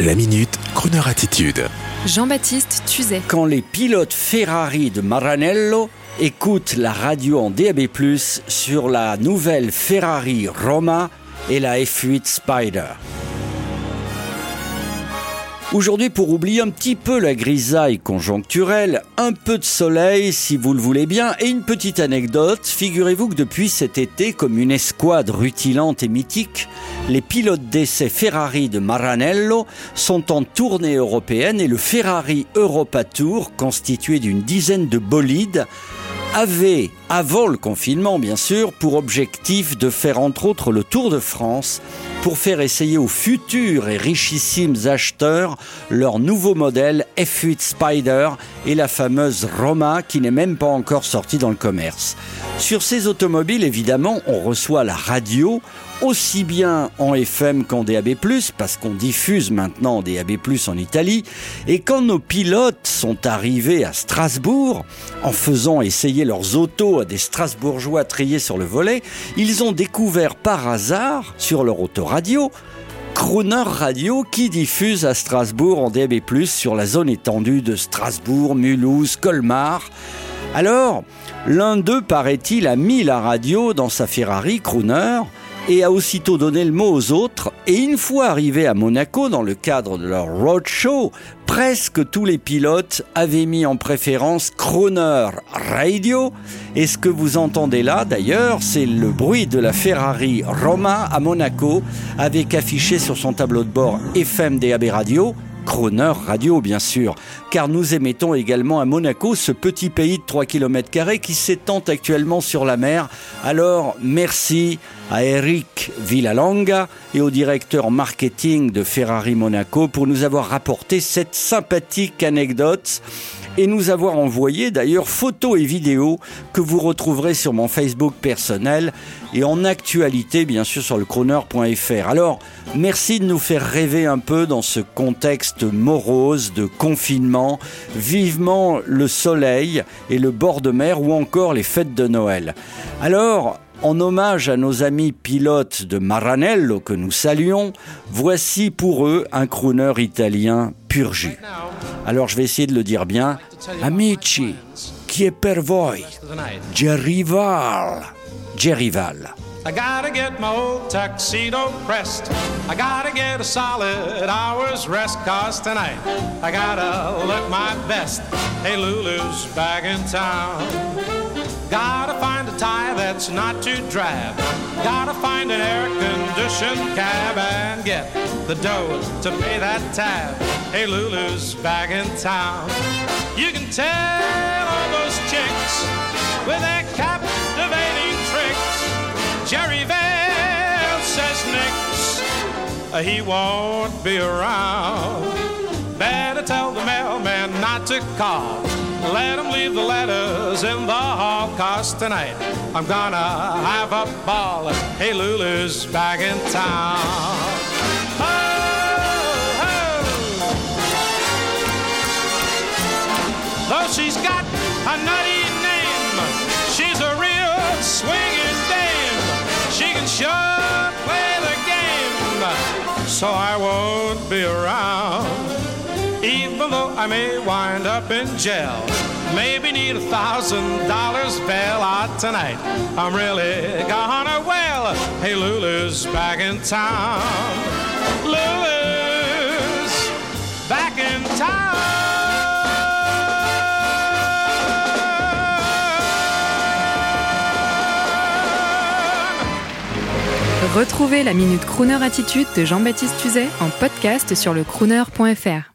La minute, Kroneur attitude. Jean-Baptiste Tuzet. Quand les pilotes Ferrari de Maranello écoutent la radio en DAB+, sur la nouvelle Ferrari Roma et la F8 Spider. Aujourd'hui, pour oublier un petit peu la grisaille conjoncturelle, un peu de soleil si vous le voulez bien, et une petite anecdote, figurez-vous que depuis cet été, comme une escouade rutilante et mythique, les pilotes d'essai Ferrari de Maranello sont en tournée européenne et le Ferrari Europa Tour, constitué d'une dizaine de bolides, avait, avant le confinement bien sûr, pour objectif de faire entre autres le Tour de France pour faire essayer aux futurs et richissimes acheteurs leur nouveau modèle F8 Spider et la fameuse Roma qui n'est même pas encore sortie dans le commerce. Sur ces automobiles, évidemment, on reçoit la radio aussi bien en FM qu'en DAB+, parce qu'on diffuse maintenant en DAB+, en Italie, et quand nos pilotes sont arrivés à Strasbourg, en faisant essayer leurs autos à des Strasbourgeois triés sur le volet, ils ont découvert par hasard, sur leur autoradio, Crooner Radio qui diffuse à Strasbourg en DAB+, sur la zone étendue de Strasbourg, Mulhouse, Colmar. Alors, l'un d'eux, paraît-il, a mis la radio dans sa Ferrari Crooner, et a aussitôt donné le mot aux autres. Et une fois arrivé à Monaco, dans le cadre de leur roadshow, presque tous les pilotes avaient mis en préférence Croner Radio. Et ce que vous entendez là, d'ailleurs, c'est le bruit de la Ferrari Roma à Monaco, avec affiché sur son tableau de bord FM DAB Radio Croner Radio, bien sûr, car nous émettons également à Monaco, ce petit pays de 3 km qui s'étend actuellement sur la mer. Alors, merci à Eric Villalonga et au directeur marketing de Ferrari Monaco pour nous avoir rapporté cette sympathique anecdote et nous avoir envoyé d'ailleurs photos et vidéos que vous retrouverez sur mon Facebook personnel et en actualité bien sûr sur le chroner.fr. Alors merci de nous faire rêver un peu dans ce contexte morose de confinement, vivement le soleil et le bord de mer ou encore les fêtes de Noël. Alors en hommage à nos amis pilotes de Maranello que nous saluons, voici pour eux un crooner italien pur. Alors je vais essayer de le dire bien. Amici, qui est per voi? Gerival. Gerival. I gotta get my old tuxedo pressed. I gotta get a solid hour's rest, cause tonight I gotta look my best. Hey, Lulu's back in town. Gotta find tie that's not too drab. Gotta find an air conditioned cab and get the dough to pay that tab. Hey, Lulu's back in town. You can tell all those chicks with their captivating tricks. Jerry Vale says Nix, uh, he won't be around. Better tell the mailman not to call. Let him leave the letters in the hall, cause tonight I'm gonna have a ball. Hey, Lulu's back in town. Though she's got a nutty name, she's a real swinging dame. She can sure play the game, so I won't be around even though I may wind up in jail. Maybe need a thousand dollars bail out tonight. I'm really gonna wail. Hey, Lulu's back in town. Lulu's back in town. Retrouvez la Minute Crooner Attitude de Jean-Baptiste Tuzet en podcast sur le crooner.fr.